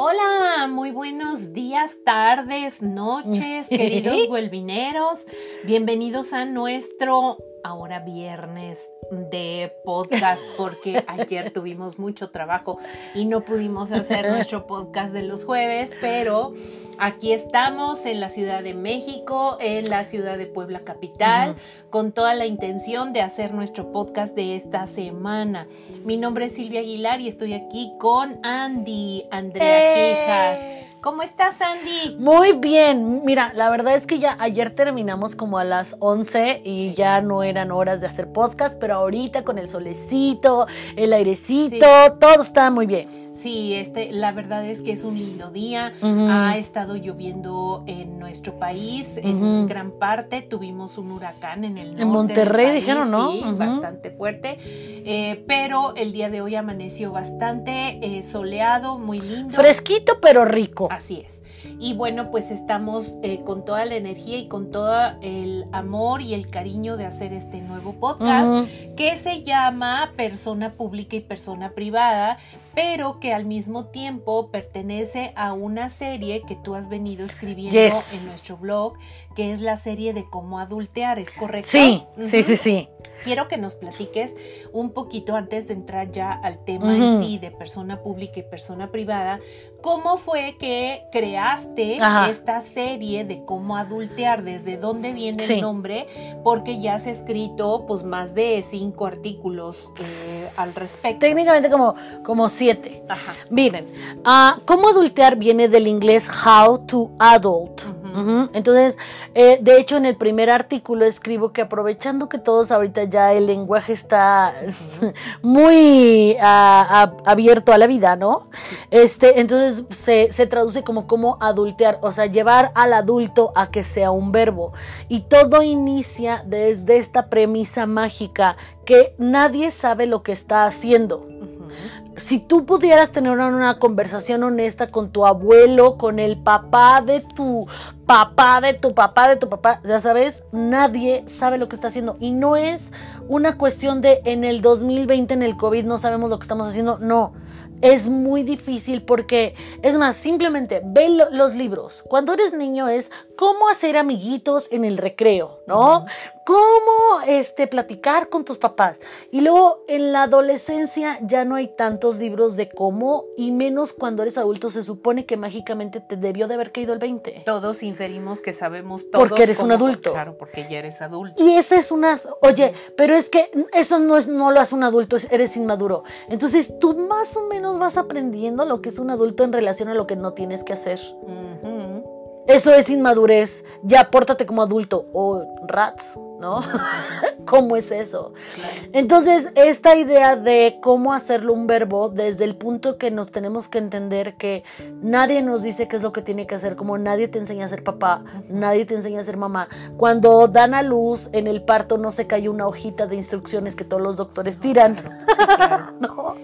Hola, muy buenos días, tardes, noches, queridos huelvineros. Bienvenidos a nuestro ahora viernes de podcast porque ayer tuvimos mucho trabajo y no pudimos hacer nuestro podcast de los jueves, pero aquí estamos en la Ciudad de México, en la ciudad de Puebla capital, con toda la intención de hacer nuestro podcast de esta semana. Mi nombre es Silvia Aguilar y estoy aquí con Andy, Andrea Quejas. ¿Cómo estás, Andy? Muy bien. Mira, la verdad es que ya ayer terminamos como a las 11 y ya no eran horas de hacer podcast, pero ahorita con el solecito, el airecito, todo está muy bien. Sí, este, la verdad es que es un lindo día. Ha estado lloviendo en nuestro país, en gran parte. Tuvimos un huracán en el norte. En Monterrey dijeron, ¿no? Sí, bastante fuerte. Eh, pero el día de hoy amaneció bastante eh, soleado, muy lindo. Fresquito, pero rico. Así es. Y bueno, pues estamos eh, con toda la energía y con todo el amor y el cariño de hacer este nuevo podcast que se llama Persona Pública y Persona Privada, pero que al mismo tiempo pertenece a una serie que tú has venido escribiendo en nuestro blog, que es la serie de cómo adultear, ¿es correcto? Sí, sí, sí, sí. Quiero que nos platiques un poquito antes de entrar ya al tema en sí de persona pública y persona privada, cómo fue que creaste esta serie de cómo adultear, desde dónde viene el nombre, porque ya has escrito pues más de cinco artículos eh, al respecto. Técnicamente como, como siete. Ajá. Miren, uh, cómo adultear viene del inglés how to adult. Entonces, eh, de hecho, en el primer artículo escribo que aprovechando que todos ahorita ya el lenguaje está muy abierto a la vida, ¿no? Este, entonces se, se, traduce como cómo adultear, o sea, llevar al adulto a que sea un verbo. Y todo inicia desde esta premisa mágica que nadie sabe lo que está haciendo si tú pudieras tener una, conversación honesta con tu abuelo, con el papá de tu papá, de tu papá, de tu papá, ya sabes, nadie sabe lo que está haciendo. Y no es una cuestión de en el 2020, en el COVID, no sabemos lo que estamos haciendo. No es muy difícil porque, es más, simplemente ve los libros. Cuando eres niño es cómo hacer amiguitos en el recreo, ¿no? Cómo este, platicar con tus papás. Y luego en la adolescencia ya no hay tantos libros de cómo, y menos cuando eres adulto, se supone que mágicamente te debió de haber caído el 20. Todos inferimos que sabemos todos. Porque eres un adulto. Claro, porque ya eres adulto. Y esa es una, oye, pero es que eso no es, no lo hace un adulto, eres inmaduro. Entonces tú más o menos vas aprendiendo lo que es un adulto en relación a lo que no tienes que hacer. Eso es inmadurez. Ya pórtate como adulto. O rats. ¿No? ¿Cómo es eso? Entonces, esta idea de cómo hacerlo un verbo, desde el punto que nos tenemos que entender que nadie nos dice qué es lo que tiene que hacer, como nadie te enseña a ser papá, nadie te enseña a ser mamá. Cuando dan a luz, en el parto no se cae una hojita de instrucciones que todos los doctores tiran. ¿No?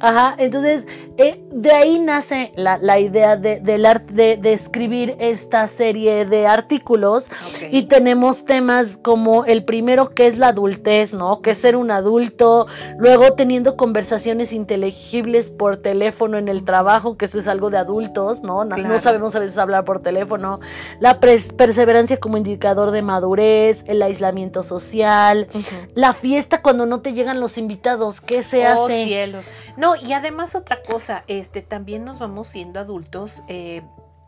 Ajá, entonces, eh, de ahí nace la, idea de, de, de, escribir esta serie de artículos y tenemos temas como el primero que es la adultez, ¿no? Que es ser un adulto, luego teniendo conversaciones inteligibles por teléfono en el trabajo, que eso es algo de adultos, ¿no? No sabemos a veces hablar por teléfono, la perseverancia como indicador de madurez, el aislamiento social, la fiesta cuando no te llegan los invitados, ¿qué se oh, hace? cielos. No, y además otra cosa, este, también nos vamos siendo adultos, eh,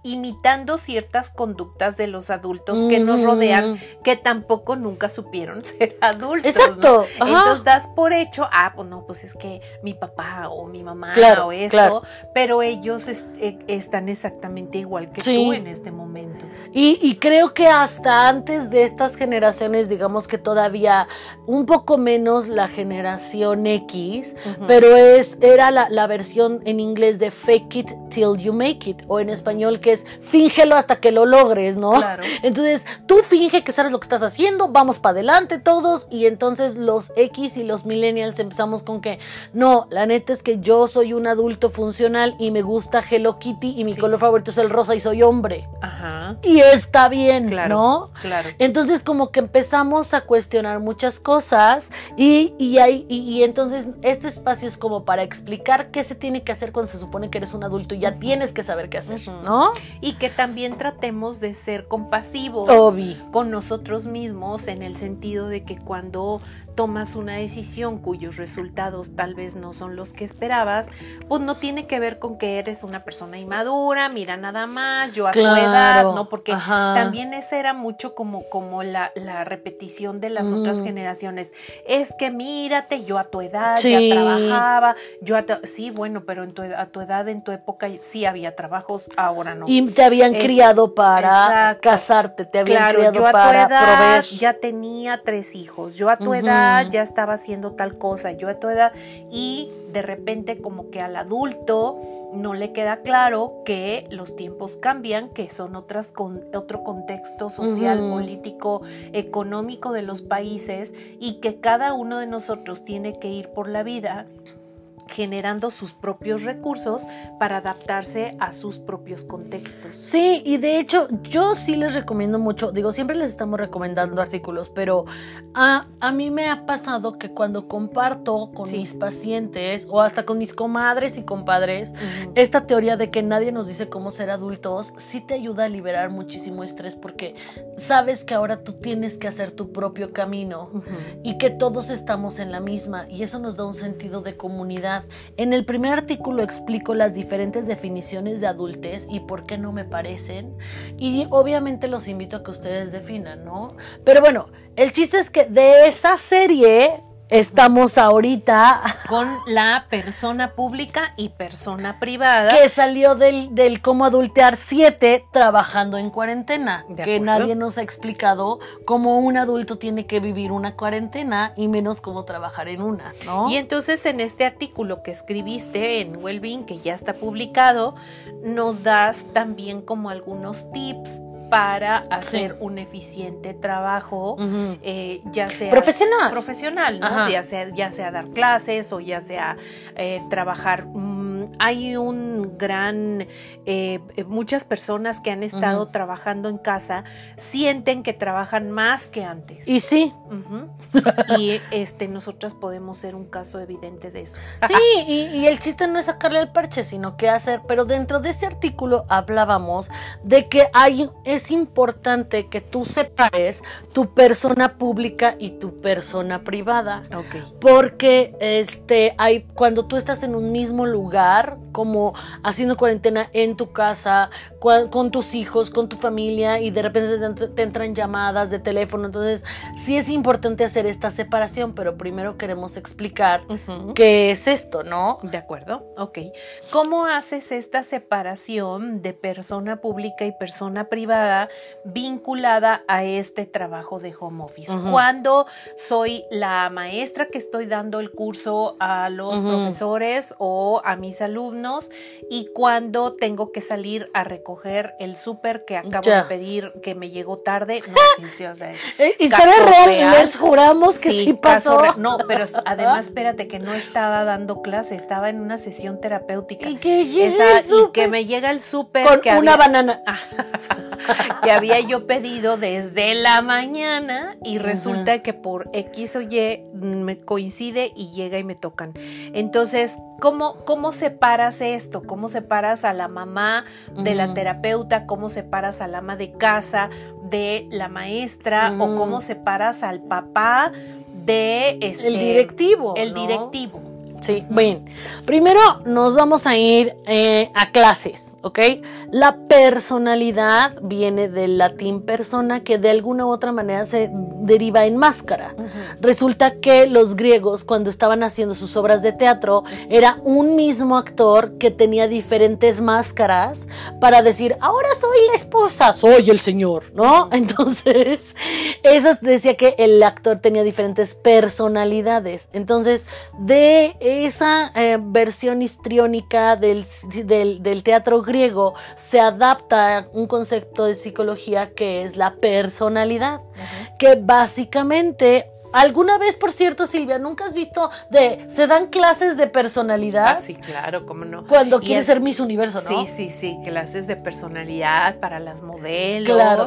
imitando ciertas conductas de los adultos que nos rodean, que tampoco nunca supieron ser adultos. Exacto. Entonces das por hecho, ah, pues no, pues es que mi papá o mi mamá o esto, pero ellos eh, están exactamente igual que tú en este momento. Y, creo que hasta antes de estas generaciones, digamos que todavía un poco menos la generación X, pero es, era la, la versión en inglés de fake it till you make it, o en español que es fíngelo hasta que lo logres, ¿no? Claro. Entonces, tú finge que sabes lo que estás haciendo, vamos para adelante todos y entonces los X y los millennials empezamos con que no, la neta es que yo soy un adulto funcional y me gusta Hello Kitty y mi color favorito es el rosa y soy hombre. Ajá. Y está bien, ¿no? Claro. Entonces, como que empezamos a cuestionar muchas cosas y, y, hay, y, entonces este espacio es como para explicar qué se tiene que hacer cuando se supone que eres un adulto y ya tienes que saber qué hacer, ¿no? Y que también tratemos de ser compasivos con nosotros mismos en el sentido de que cuando tomas una decisión cuyos resultados tal vez no son los que esperabas, pues no tiene que ver con que eres una persona inmadura, mira nada más, yo a tu edad, ¿no? Porque también esa era mucho como, como la, la repetición de las otras generaciones. Es que mírate, yo a tu edad ya trabajaba, yo a sí, bueno, pero en tu, a tu edad, en tu época sí había trabajos, ahora no. Y te habían criado para casarte, te habían criado yo a para tu edad Ya tenía tres hijos, yo a tu edad ya estaba haciendo tal cosa, yo a tu edad, y de repente como que al adulto no le queda claro que los tiempos cambian, que son otras con, otro contexto social, político, económico de los países y que cada uno de nosotros tiene que ir por la vida generando sus propios recursos para adaptarse a sus propios contextos. Sí, y de hecho yo sí les recomiendo mucho, digo, siempre les estamos recomendando artículos, pero a, a mí me ha pasado que cuando comparto con mis pacientes o hasta con mis comadres y compadres, esta teoría de que nadie nos dice cómo ser adultos, sí te ayuda a liberar muchísimo estrés porque sabes que ahora tú tienes que hacer tu propio camino y que todos estamos en la misma y eso nos da un sentido de comunidad en el primer artículo explico las diferentes definiciones de adultez y por qué no me parecen. Y obviamente los invito a que ustedes definan, ¿no? Pero bueno, el chiste es que de esa serie Estamos ahorita con la persona pública y persona privada. Que salió del, del cómo adultear 7 trabajando en cuarentena. que nadie nos ha explicado cómo un adulto tiene que vivir una cuarentena y menos cómo trabajar en una, ¿no? Y entonces en este artículo que escribiste en Wellbeing, que ya está publicado, nos das también como algunos tips para hacer un eficiente trabajo, eh, ya sea profesional, profesional, ¿no? Ya sea, ya sea dar clases o ya sea eh, trabajar hay un gran, eh, muchas personas que han estado trabajando en casa sienten que trabajan más que antes. Y sí. y este, nosotras podemos ser un caso evidente de eso. Sí, y, el chiste no es sacarle el parche, sino que hacer, pero dentro de ese artículo hablábamos de que hay, es importante que tú separes tu persona pública y tu persona privada. Porque este, hay, cuando tú estás en un mismo lugar, como haciendo cuarentena en tu casa, con tus hijos, con tu familia y de repente te, entran llamadas de teléfono. Entonces, sí es importante hacer esta separación, pero primero queremos explicar qué es esto, ¿no? De acuerdo, ok. ¿Cómo haces esta separación de persona pública y persona privada vinculada a este trabajo de home office? Cuando soy la maestra que estoy dando el curso a los profesores o a mis alumnos y cuando tengo que salir a recoger el súper que acabo de pedir que me llegó tarde. No, sí, o sea, eh, Historia real, les juramos que sí, pasó. No, pero además espérate que no estaba dando clase, estaba en una sesión terapéutica. Y que, y que me llega el súper con una banana que había yo pedido desde la mañana y resulta que por X o Y me coincide y llega y me tocan. Entonces, ¿cómo, cómo separas esto? ¿Cómo separas a la mamá de la terapeuta? ¿Cómo separas al ama de casa de la maestra? ¿O cómo separas al papá de este, el directivo? El directivo. Sí, bien. Primero nos vamos a ir eh, a clases, ¿ok? La personalidad viene del latín persona que de alguna u otra manera se deriva en máscara. Resulta que los griegos cuando estaban haciendo sus obras de teatro era un mismo actor que tenía diferentes máscaras para decir, ahora soy la esposa, soy el señor, ¿no? Entonces, eso decía que el actor tenía diferentes personalidades. Entonces, de esa eh, versión histriónica del, del, teatro griego se adapta a un concepto de psicología que es la personalidad, que básicamente ¿Alguna vez, por cierto, Silvia, nunca has visto de se dan clases de personalidad? Ah, sí, claro, cómo no. Cuando quieres ser Miss Universo, ¿no? Sí, sí, sí, clases de personalidad para las modelos. Claro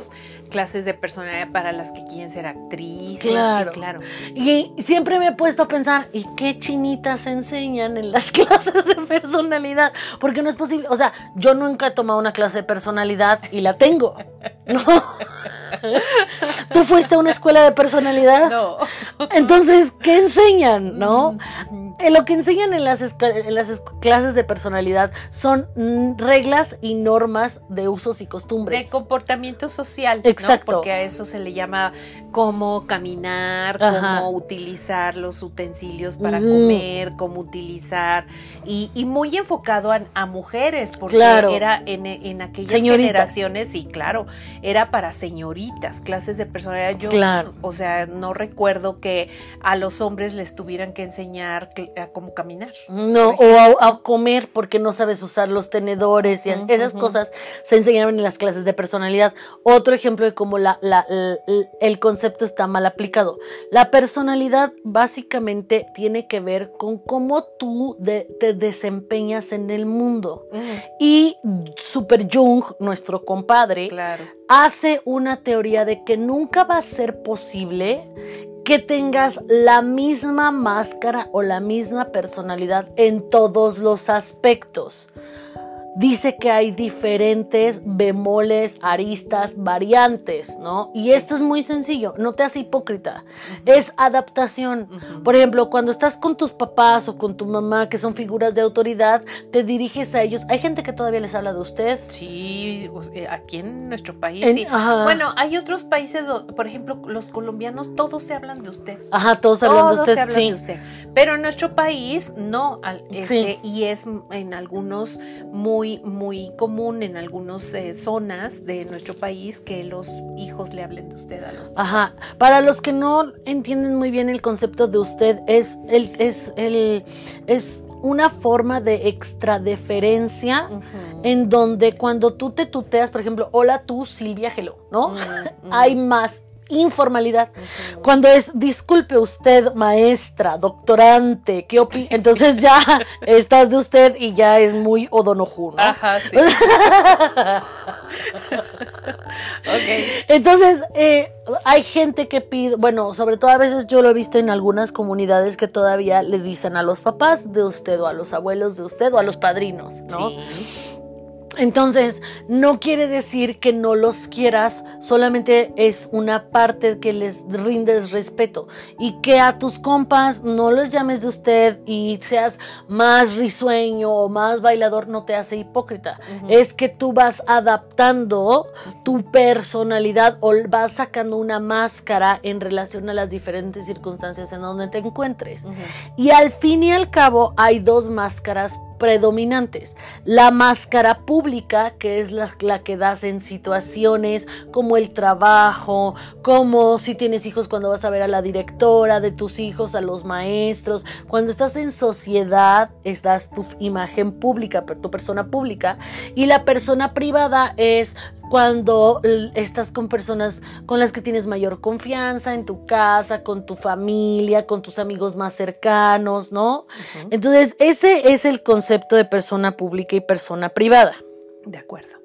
clases de personalidad para las que quieren ser actrices. Claro. claro. Y siempre me he puesto a pensar, ¿y qué chinitas enseñan en las clases de personalidad? Porque no es posible. O sea, yo nunca he tomado una clase de personalidad y la tengo. No. ¿Tú fuiste a una escuela de personalidad? No. Entonces, ¿qué enseñan? ¿No? Eh, lo que enseñan en las, en las clases de personalidad son mm, reglas y normas de usos y costumbres. De comportamiento social. Exacto. Porque a eso se le llama cómo caminar, cómo utilizar los utensilios para comer, cómo utilizar. Y, muy enfocado a, mujeres, porque era en, en aquellas generaciones, y claro, era para señoritas, clases de personalidad. Yo, claro. o sea, no recuerdo que a los hombres les tuvieran que enseñar a cómo caminar. No, o a, comer porque no sabes usar los tenedores y esas cosas se enseñaron en las clases de personalidad. Otro ejemplo cómo la, el concepto está mal aplicado. La personalidad básicamente tiene que ver con cómo tú te desempeñas en el mundo. Y Super Jung, nuestro compadre, hace una teoría de que nunca va a ser posible que tengas la misma máscara o la misma personalidad en todos los aspectos dice que hay diferentes bemoles, aristas, variantes, ¿no? Y esto es muy sencillo, no te hace hipócrita, es adaptación. Por ejemplo, cuando estás con tus papás o con tu mamá, que son figuras de autoridad, te diriges a ellos. Hay gente que todavía les habla de usted. Sí, eh, aquí en nuestro país. sí. Bueno, hay otros países, por ejemplo, los colombianos, todos se hablan de usted. Ajá, todos hablan de usted. Se hablan de usted. Pero en nuestro país no, este, y es en algunos muy muy, común en algunas eh, zonas de nuestro país que los hijos le hablen de usted a los Ajá. Para los que no entienden muy bien el concepto de usted, es el, es el, es una forma de extradeferencia en donde cuando tú te tuteas, por ejemplo, hola tú, Silvia Gelo, ¿no? Hay más informalidad. Cuando es, disculpe usted, maestra, doctorante, ¿qué opina? Entonces ya estás de usted y ya es muy odonoju, ¿no? Ajá, sí. Entonces, eh, hay gente que pide, bueno, sobre todo a veces yo lo he visto en algunas comunidades que todavía le dicen a los papás de usted o a los abuelos de usted o a los padrinos, ¿no? Sí. Entonces, no quiere decir que no los quieras, solamente es una parte que les rindes respeto y que a tus compas no les llames de usted y seas más risueño o más bailador no te hace hipócrita. Es que tú vas adaptando tu personalidad o vas sacando una máscara en relación a las diferentes circunstancias en donde te encuentres. Y al fin y al cabo hay dos máscaras predominantes. La máscara pública, que es la, que das en situaciones como el trabajo, como si tienes hijos cuando vas a ver a la directora de tus hijos, a los maestros. Cuando estás en sociedad, estás tu imagen pública, tu persona pública. Y la persona privada es cuando estás con personas con las que tienes mayor confianza en tu casa, con tu familia, con tus amigos más cercanos, ¿no? Entonces, ese es el concepto de persona pública y persona privada. De acuerdo.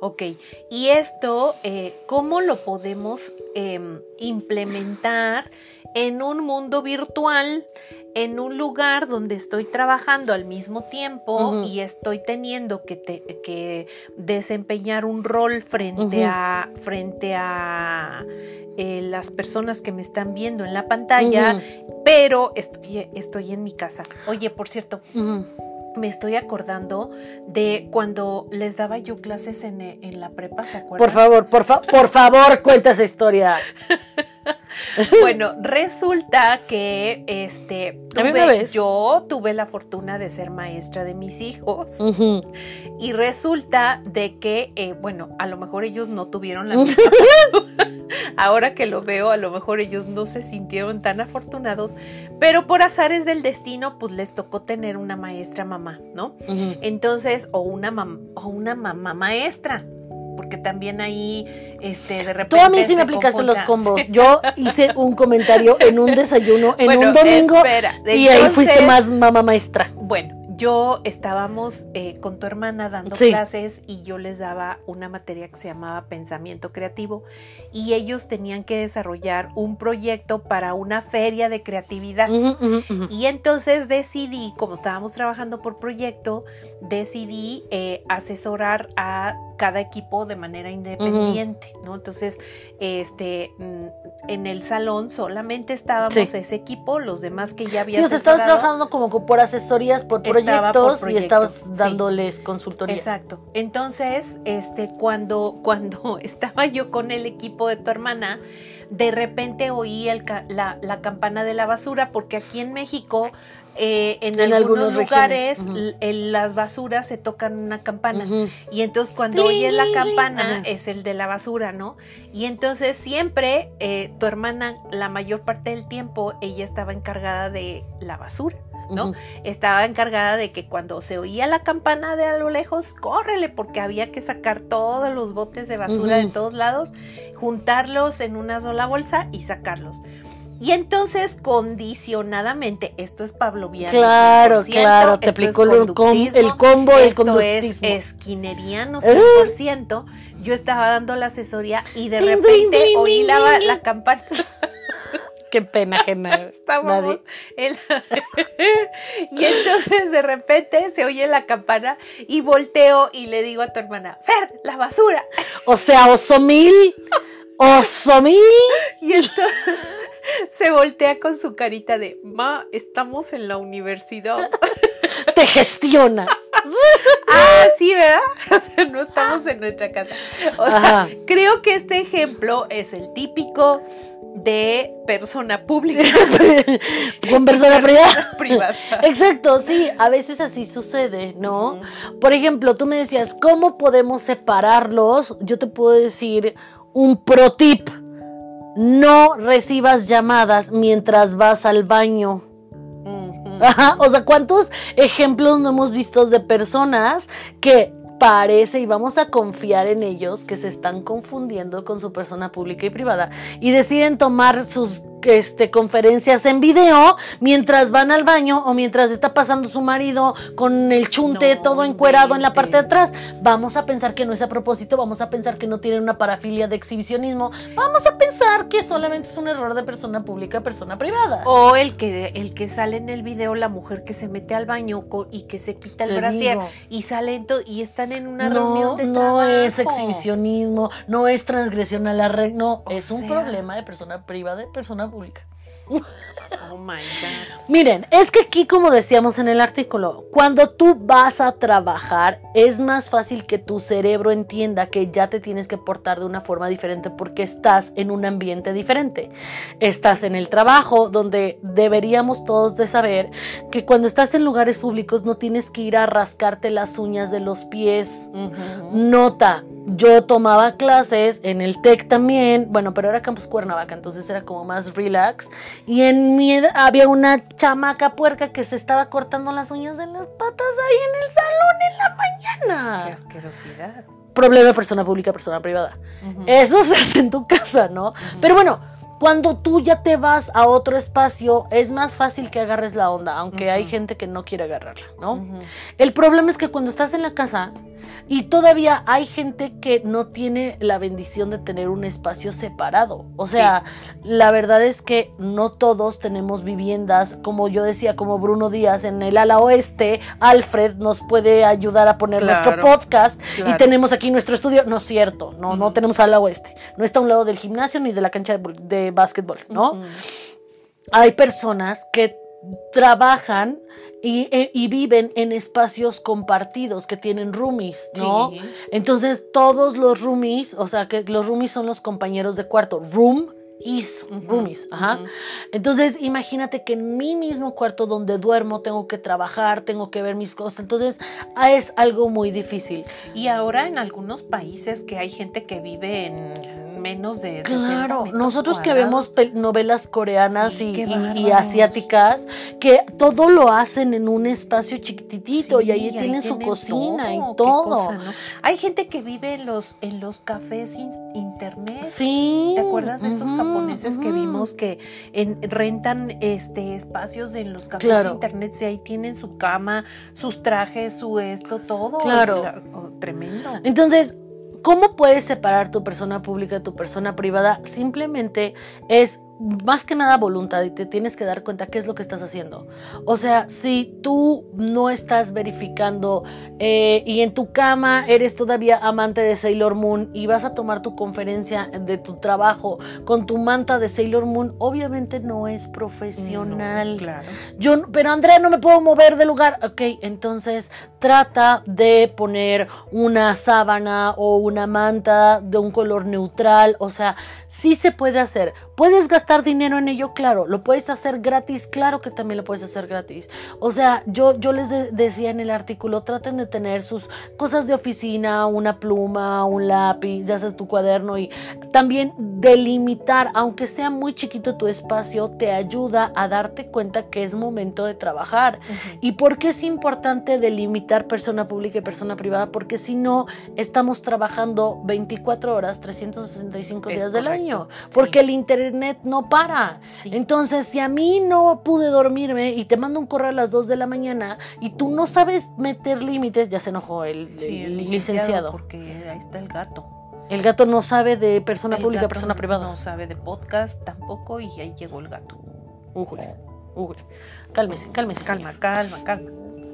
Ok, y esto, eh, ¿cómo lo podemos em, implementar en un mundo virtual en un lugar donde estoy trabajando al mismo tiempo y estoy teniendo que, que, desempeñar un rol frente a frente a eh, las personas que me están viendo en la pantalla, pero estoy, estoy en mi casa. Oye, por cierto, me estoy acordando de cuando les daba yo clases en, la prepa, ¿se acuerdan? Por favor, por, por favor, cuenta esa historia. bueno, resulta que este yo tuve la fortuna de ser maestra de mis hijos y resulta de que, eh, bueno, a lo mejor ellos no tuvieron la misma Ahora que lo veo, a lo mejor ellos no se sintieron tan afortunados, pero por azares del destino, pues les tocó tener una maestra mamá, ¿no? Entonces, o una, o una mamá maestra, porque también ahí, este, de repente. Tú a mí sí me aplicaste los combos. Yo hice un comentario en un desayuno, en un domingo, y ahí fuiste más mamá maestra. Bueno, yo estábamos eh, con tu hermana dando clases y yo les daba una materia que se llamaba pensamiento creativo y ellos tenían que desarrollar un proyecto para una feria de creatividad. Y entonces decidí, como estábamos trabajando por proyecto, decidí eh, asesorar a cada equipo de manera independiente, ¿no? Entonces, este, mm, en el salón solamente estábamos ese equipo, los demás que ya habían. Sí, o estabas trabajando como por asesorías, por proyectos y estabas dándoles consultoría. Exacto. Entonces, este, cuando, cuando estaba yo con el equipo de tu hermana, de repente oí el, la, la campana de la basura, porque aquí en México eh, en, algunos lugares en las basuras se tocan una campana y entonces cuando oyes la campana es el de la basura, ¿no? Y entonces siempre eh, tu hermana la mayor parte del tiempo ella estaba encargada de la basura. ¿no? Estaba encargada de que cuando se oía la campana de a lo lejos, córrele, porque había que sacar todos los botes de basura de todos lados, juntarlos en una sola bolsa y sacarlos. Y entonces, condicionadamente, esto es pavloviano. Claro, claro, te aplicó el, el, combo, el conductismo. es esquineriano 100%. Yo estaba dando la asesoría y de repente oí la, la campana. Qué pena ajena. Estábamos y entonces de repente se oye la campana y volteo y le digo a tu hermana, Fer, la basura. O sea, osomil, osomil. Y entonces se voltea con su carita de, ma, estamos en la universidad. Te gestionas. ah, sí, ¿verdad? no estamos en nuestra casa. O sea, creo que este ejemplo es el típico de persona pública con persona privada. Exacto, sí, a veces así sucede, ¿no? Por ejemplo, tú me decías, ¿cómo podemos separarlos? Yo te puedo decir un pro tip no recibas llamadas mientras vas al baño. o sea, ¿cuántos ejemplos no hemos visto de personas que parece y vamos a confiar en ellos que se están confundiendo con su persona pública y privada y deciden tomar sus este, conferencias en video mientras van al baño o mientras está pasando su marido con el chunte todo encuerado en la parte de atrás. Vamos a pensar que no es a propósito, vamos a pensar que no tienen una parafilia de exhibicionismo, vamos a pensar que solamente es un error de persona pública, persona privada. O el que, el que sale en el video, la mujer que se mete al baño y que se quita el brasier y salen y están en una reunión de No es exhibicionismo, no es transgresión a la regla, no, es un problema de persona privada, de persona pública. Oh my God. Miren, es que aquí, como decíamos en el artículo, cuando tú vas a trabajar, es más fácil que tu cerebro entienda que ya te tienes que portar de una forma diferente porque estás en un ambiente diferente. Estás en el trabajo, donde deberíamos todos de saber que cuando estás en lugares públicos no tienes que ir a rascarte las uñas de los pies. Nota, yo tomaba clases en el TEC también, bueno, pero era Campus Cuernavaca, entonces era como más relax. Y en mi había una chamaca puerca que se estaba cortando las uñas de las patas ahí en el salón en la mañana. Qué asquerosidad. Problema persona pública, persona privada. Eso se hace en tu casa, ¿no? Pero bueno, cuando tú ya te vas a otro espacio, es más fácil que agarres la onda, aunque hay gente que no quiere agarrarla, ¿no? El problema es que cuando estás en la casa, y todavía hay gente que no tiene la bendición de tener un espacio separado. O sea, la verdad es que no todos tenemos viviendas, como yo decía, como Bruno Díaz en el ala oeste, Alfred nos puede ayudar a poner nuestro podcast y tenemos aquí nuestro estudio. No es cierto, no, no tenemos ala oeste. No está a un lado del gimnasio ni de la cancha de, de básquetbol, ¿no? Hay personas que trabajan eh, y, viven en espacios compartidos que tienen roomies, ¿no? Entonces todos los roomies, o sea que los roomies son los compañeros de cuarto, room is, roomies. Ajá. Entonces, imagínate que en mi mismo cuarto donde duermo tengo que trabajar, tengo que ver mis cosas. Entonces, ah, es algo muy difícil. Y ahora en algunos países que hay gente que vive en menos de 60 Claro, nosotros que vemos novelas coreanas Sí, y, asiáticas, que todo lo hacen en un espacio chiquititito y ahí tienen su cocina todo, y todo. cosa, ¿no? Hay gente que vive en los, en los cafés in- internet. Sí. ¿Te acuerdas de esos ujú, japoneses que vimos que en- rentan este espacios en los cafés Claro. internet y ahí tienen su cama, sus trajes, su esto, todo? Claro. La- oh, tremendo. Entonces, ¿cómo puedes separar tu persona pública de tu persona privada? Simplemente es más que nada voluntad y te tienes que dar cuenta qué es lo que estás haciendo. O sea, si tú no estás verificando eh, y en tu cama eres todavía amante de Sailor Moon y vas a tomar tu conferencia de tu trabajo con tu manta de Sailor Moon, obviamente no es profesional. No, claro. Yo, pero Andrea, no me puedo mover de lugar. Ok, entonces trata de poner una sábana o una manta de un color neutral. O sea, sí se puede hacer. ¿Puedes gastar dinero en ello? Claro. ¿Lo puedes hacer gratis? Claro que también lo puedes hacer gratis. O sea, yo, yo les de- decía en el artículo, traten de tener sus cosas de oficina, una pluma, un lápiz, ya sabes, tu cuaderno y también delimitar, aunque sea muy chiquito tu espacio, te ayuda a darte cuenta que es momento de trabajar. ¿Y por qué es importante delimitar persona pública y persona privada? Porque si no, estamos trabajando 24 horas, 365 Es días del correcto, año, sí. porque el internet no para. Sí. Entonces, si a mí no pude dormirme y te mando un correo a las 2 de la mañana y tú no sabes meter límites, ya se enojó el, Sí, el licenciado. Porque ahí está el gato. El gato no sabe de persona El pública, persona privada. No sabe de podcast tampoco y ahí llegó el gato. Ujule, ujule. Cálmese, cálmese. Calma, señor. calma, calma.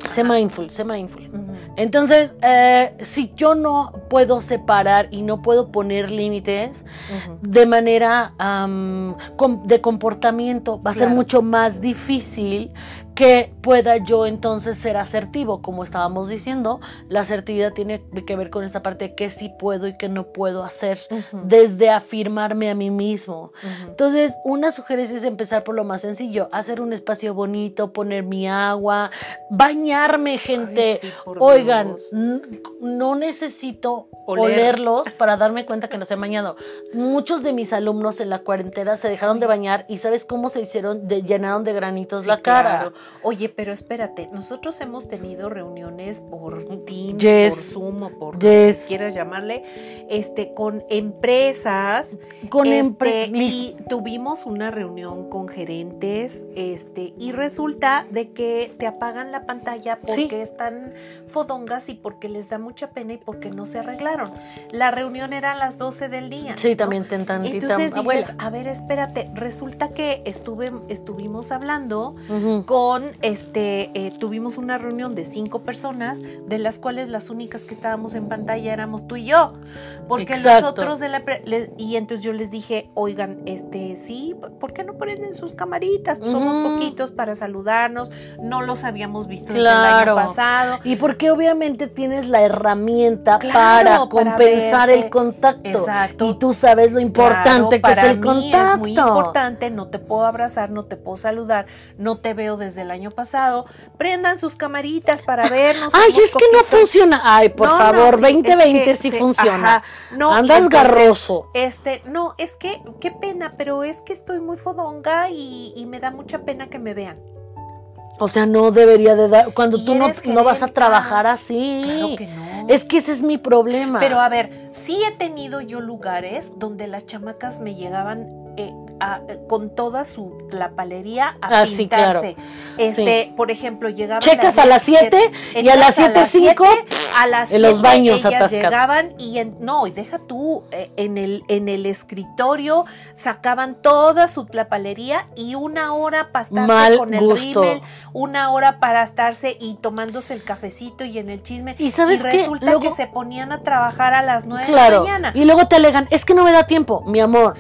Sé mindful, sé mindful. Entonces, eh, si yo no puedo separar y no puedo poner límites de manera com- de comportamiento, va a ser mucho más difícil que pueda yo entonces ser asertivo. Como estábamos diciendo, la asertividad tiene que ver con esta parte de qué sí puedo y qué no puedo hacer, desde afirmarme a mí mismo. Entonces, una sugerencia es empezar por lo más sencillo, hacer un espacio bonito, poner mi agua, bañarme, gente. sí, Oigan, no necesito Oler. olerlos para darme cuenta que no se han bañado. Muchos de mis alumnos en la cuarentena se dejaron de bañar y ¿sabes cómo se hicieron? De, llenaron de granitos Sí, la cara. claro. Oye, pero espérate, nosotros hemos tenido reuniones por Teams, Yes. por Zoom o por Yes. como quieras llamarle, este, con empresas. Con este, empre- y tuvimos una reunión con gerentes, este, y resulta de que te apagan la pantalla porque Sí. están fodongas y porque les da mucha pena y porque no se arreglaron. La reunión era a las 12 del día. Sí, ¿no? también ten tantita Entonces abuela. dices, a ver, espérate, resulta que estuve, estuvimos hablando con, este, eh, tuvimos una reunión de cinco personas, de las cuales las únicas que estábamos en pantalla éramos tú y yo, porque Exacto. los otros de la, pre- le- y entonces yo les dije, oigan, este, sí, ¿por qué no prenden sus camaritas? Pues Somos poquitos para saludarnos, no los habíamos visto desde el Claro. año pasado. Y porque obviamente tienes la herramienta Claro, para compensar el contacto. Exacto. Y tú sabes lo importante Claro, que es el mí contacto. Es muy importante, no te puedo abrazar, no te puedo saludar, no te veo desde el año pasado. Prendan sus camaritas para vernos. Ay, es que no funciona. Ay, por No, no, favor, sí, 2020 es que sí se- funciona. ajá, no, y Andas entonces, garroso. Este, no, es que, qué pena, pero es que estoy muy fodonga y, y me da mucha pena que me vean. O sea, no debería de dar. Cuando tú no, no vas a trabajar así. Claro que no. Es que ese es mi problema. Pero a ver, sí he tenido yo lugares donde las chamacas me llegaban eh, a- con toda su tlapalería a Ah, sí, claro. pintarse. Este, por ejemplo, llegaban Checas a las 7 y a las entras 7:05 a las en los 7 baños ellas llegaban y en- no, y deja tú eh, en el en el escritorio sacaban toda su tlapalería y una hora para estarse Mal con el gusto. rímel, una hora para estarse y tomándose el cafecito y en el chisme ¿Y sabes qué? resulta Luego- que se ponían a trabajar a las 9 de la mañana. Y luego te alegan, es que no me da tiempo. Mi amor,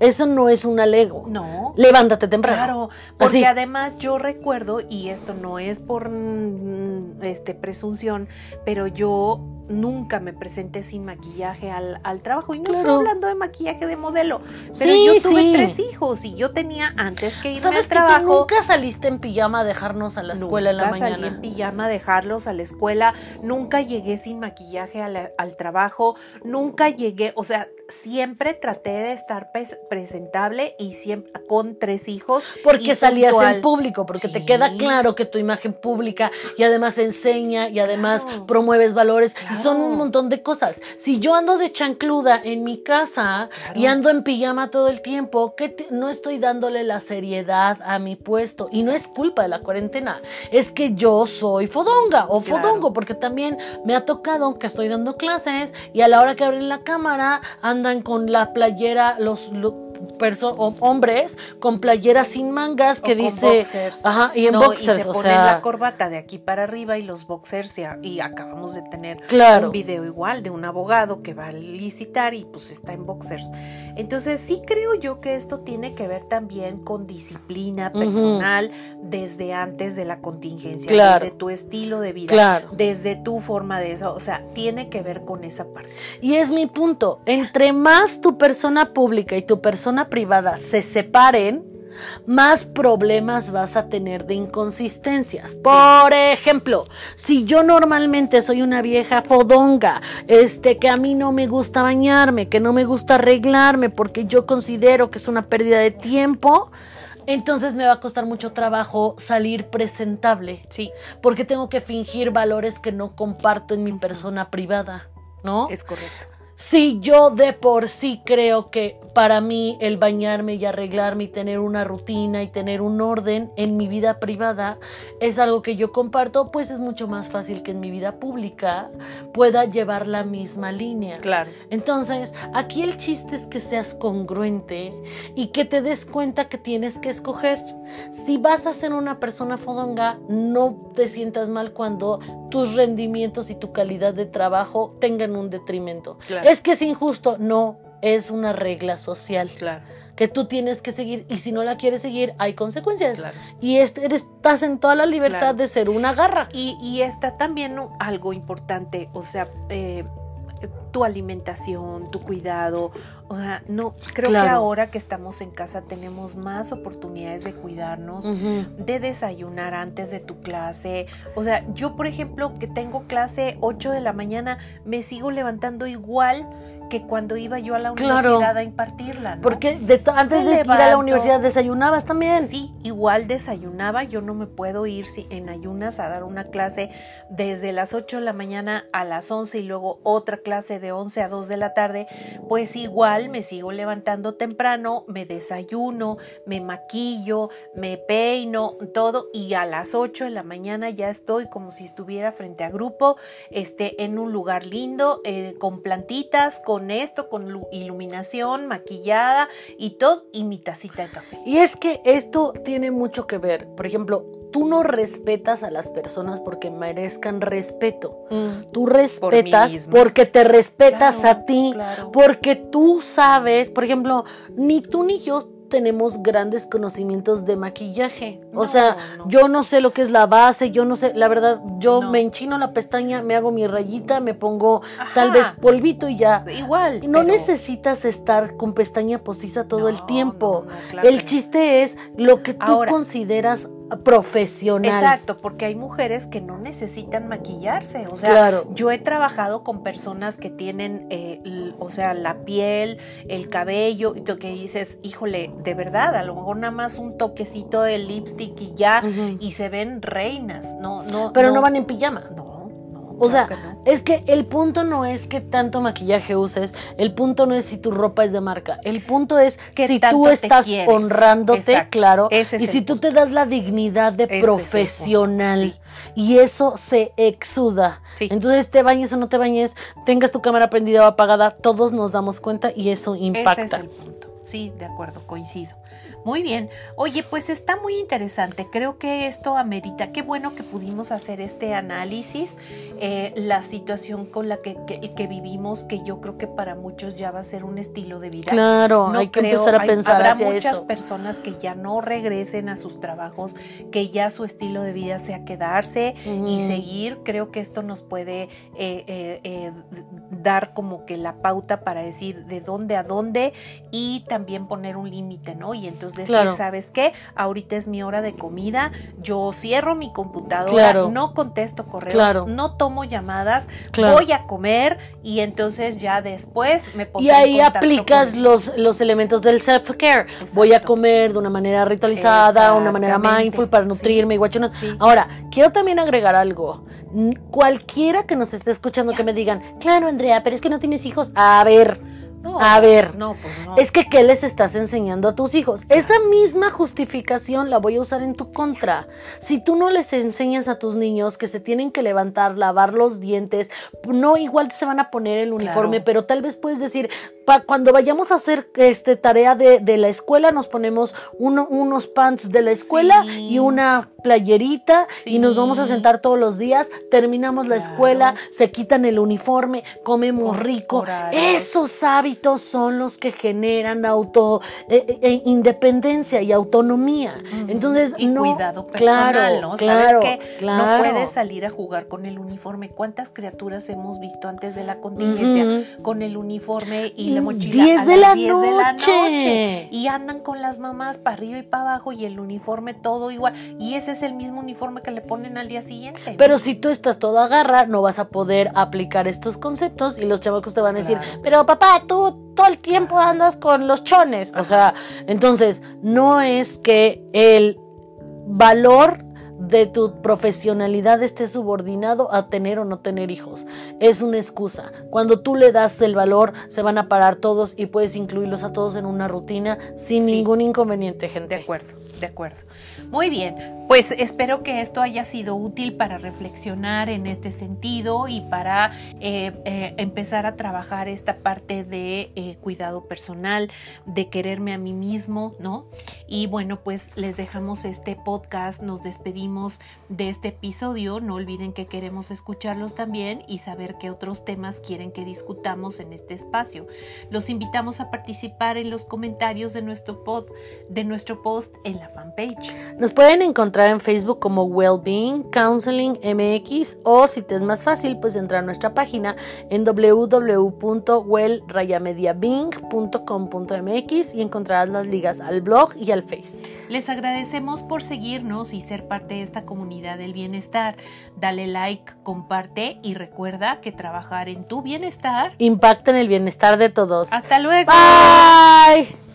eso no es un alego. No. Levántate temprano. Claro, porque Así. además yo recuerdo, y esto no es por mm, este presunción, pero yo nunca me presenté sin maquillaje al, trabajo. Y no estoy hablando de maquillaje de modelo, pero yo tuve tres hijos y yo tenía antes que irme ¿Sabes al trabajo. Que tú nunca saliste en pijama a dejarnos a la escuela en la mañana. salí en pijama a dejarlos a la escuela. Nunca llegué sin maquillaje al trabajo. Nunca llegué, o sea, siempre traté de estar presentable y siempre con tres hijos. Porque salías en público, porque te queda claro que tu imagen pública y además enseña y además promueves valores y son un montón de cosas. Si yo ando de chancluda en mi casa y ando en pijama todo el tiempo, que no estoy dándole la seriedad a mi puesto y no es culpa de la cuarentena, es que yo soy fodonga o fodongo porque también me ha tocado que estoy dando clases y a la hora que abren la cámara andan con la playera, los, hombres con playera sin mangas que dice ajá y en boxers se o ponen la corbata de aquí para arriba y los boxers y, acabamos de tener un video igual de un abogado que va a licitar y pues está en boxers. Entonces sí creo yo que esto tiene que ver también con disciplina personal desde antes de la contingencia desde tu estilo de vida desde tu forma de eso o sea tiene que ver con esa parte. Y es mi punto entre más tu persona pública y tu persona privada se separen, más problemas vas a tener de inconsistencias. Por ejemplo, si yo normalmente soy una vieja fodonga, este que a mí no me gusta bañarme, que no me gusta arreglarme porque yo considero que es una pérdida de tiempo, entonces me va a costar mucho trabajo salir presentable. Sí. Porque tengo que fingir valores que no comparto en mi persona privada, ¿no? Es correcto. Si yo de por sí creo que para mí el bañarme y arreglarme y tener una rutina y tener un orden en mi vida privada es algo que yo comparto, pues es mucho más fácil que en mi vida pública pueda llevar la misma línea. Claro. Entonces, aquí el chiste es que seas congruente y que te des cuenta que tienes que escoger. Si vas a ser una persona fodonga, no te sientas mal cuando tus rendimientos y tu calidad de trabajo tengan un detrimento. Es que es injusto, no, es una regla social. Claro. Que tú tienes que seguir y si no la quieres seguir hay consecuencias. Y este, estás en toda la libertad de ser una garra. Y, y está también algo importante, o sea, eh, tu alimentación, tu cuidado. O sea, no, creo que ahora que estamos en casa tenemos más oportunidades de cuidarnos, de desayunar antes de tu clase. O sea, yo, por ejemplo, que tengo clase 8 de la mañana, me sigo levantando igual que cuando iba yo a la universidad a impartirla. ¿no? Porque antes de ir a la universidad desayunabas también. Sí, igual desayunaba. Yo no me puedo ir si, en ayunas a dar una clase desde las 8 de la mañana a las 11 y luego otra clase de 11 a 2 de la tarde. Pues igual me sigo levantando temprano, me desayuno, me maquillo, me peino, todo y a las 8 de la mañana ya estoy como si estuviera frente a grupo, este, en un lugar lindo, eh, con plantitas, con con esto, con iluminación, maquillada y todo, y mi tacita de café. Y es que esto tiene mucho que ver. Por ejemplo, tú no respetas a las personas porque merezcan respeto. Mm. Tú respetas porque te respetas a ti, porque tú sabes, por ejemplo, ni tú ni yo tenemos grandes conocimientos de maquillaje. o sea, yo no sé lo que es la base, yo no sé, la verdad, yo me enchino la pestaña, me hago mi rayita, me pongo tal vez polvito y ya. Igual. No necesitas estar con pestaña postiza todo el tiempo. el chiste es lo que tú consideras profesional. Exacto, porque hay mujeres que no necesitan maquillarse. O sea, yo he trabajado con personas que tienen, eh, o sea, la piel, el cabello, y tú que dices, híjole, de verdad, a lo mejor nada más un toquecito de lipstick y ya, y se ven reinas, no, no. Pero no van en pijama. No. O sea, es que el punto no es que tanto maquillaje uses, el punto no es si tu ropa es de marca, el punto es que si tú estás honrándote, claro, y si tú te das la dignidad de profesional. Y eso se exuda. Entonces, te bañes o no te bañes, tengas tu cámara prendida o apagada, todos nos damos cuenta y eso impacta. Ese es el punto. Sí, de acuerdo, coincido. Muy bien. Oye, pues está muy interesante. Creo que esto amerita. Qué bueno que pudimos hacer este análisis. Eh, la situación con la que, que, vivimos, que yo creo que para muchos ya va a ser un estilo de vida. Claro, hay que empezar a pensar habrá muchas personas que ya no regresen a sus trabajos, que ya su estilo de vida sea quedarse y seguir. Creo que esto nos puede eh, eh, dar como que la pauta para decir de dónde a dónde y también poner un límite, ¿no? Y entonces decir, ¿sabes qué? Ahorita es mi hora de comida, yo cierro mi computadora, no contesto correos, no tomo llamadas, voy a comer y entonces ya después me pongo Y ahí aplicas los, los elementos del self-care. Voy a comer de una manera ritualizada, una manera mindful para nutrirme, igual Ahora, quiero también agregar algo. Cualquiera que nos esté escuchando que me digan, claro, Andrea, pero es que no tienes hijos. A ver, a ver, no, pues no. es que ¿qué les estás enseñando a tus hijos? Esa misma justificación la voy a usar en tu contra. Si tú no les enseñas a tus niños que se tienen que levantar, lavar los dientes, no igual se van a poner el uniforme, pero tal vez puedes decir, cuando vayamos a hacer este tarea de, la escuela, nos ponemos unos pants de la escuela y una playerita y nos vamos a sentar todos los días, terminamos la escuela, se quitan el uniforme, comemos rico. Esos hábitos son los que generan auto eh, eh, eh, independencia y autonomía. Entonces, y no, cuidado personal, ¿no? Claro, ¿Sabes que no puedes salir a jugar con el uniforme. ¿Cuántas criaturas hemos visto antes de la contingencia con el uniforme y la mochila 10 a de, la 10 de la noche? Y andan con las mamás para arriba y para abajo y el uniforme todo igual. Y ese es el mismo uniforme que le ponen al día siguiente. Pero si tú estás todo agarra, no vas a poder aplicar estos conceptos y los chavos te van a decir, pero papá, tú todo el tiempo andas con los chones. O sea, entonces, no es que el valor de tu profesionalidad esté subordinado a tener o no tener hijos. Es una excusa. Cuando tú le das el valor, se van a parar todos y puedes incluirlos a todos en una rutina sin ningún inconveniente, gente. De acuerdo, de acuerdo. Muy bien, pues espero que esto haya sido útil para reflexionar en este sentido y para eh, eh, empezar a trabajar esta parte de eh, cuidado personal, de quererme a mí mismo, ¿no? Y bueno, pues les dejamos este podcast, nos despedimos de este episodio. No olviden que queremos escucharlos también y saber qué otros temas quieren que discutamos en este espacio. Los invitamos a participar en los comentarios de nuestro, pod, de nuestro post en la fanpage. Nos pueden encontrar en Facebook como Wellbeing Counseling MX o si te es más fácil, pues entrar a nuestra página en www.well-bing.com.mx y encontrarás las ligas al blog y al Face. Les agradecemos por seguirnos y ser parte de esta comunidad del bienestar. Dale like, comparte y recuerda que trabajar en tu bienestar impacta en el bienestar de todos. Hasta luego. Bye.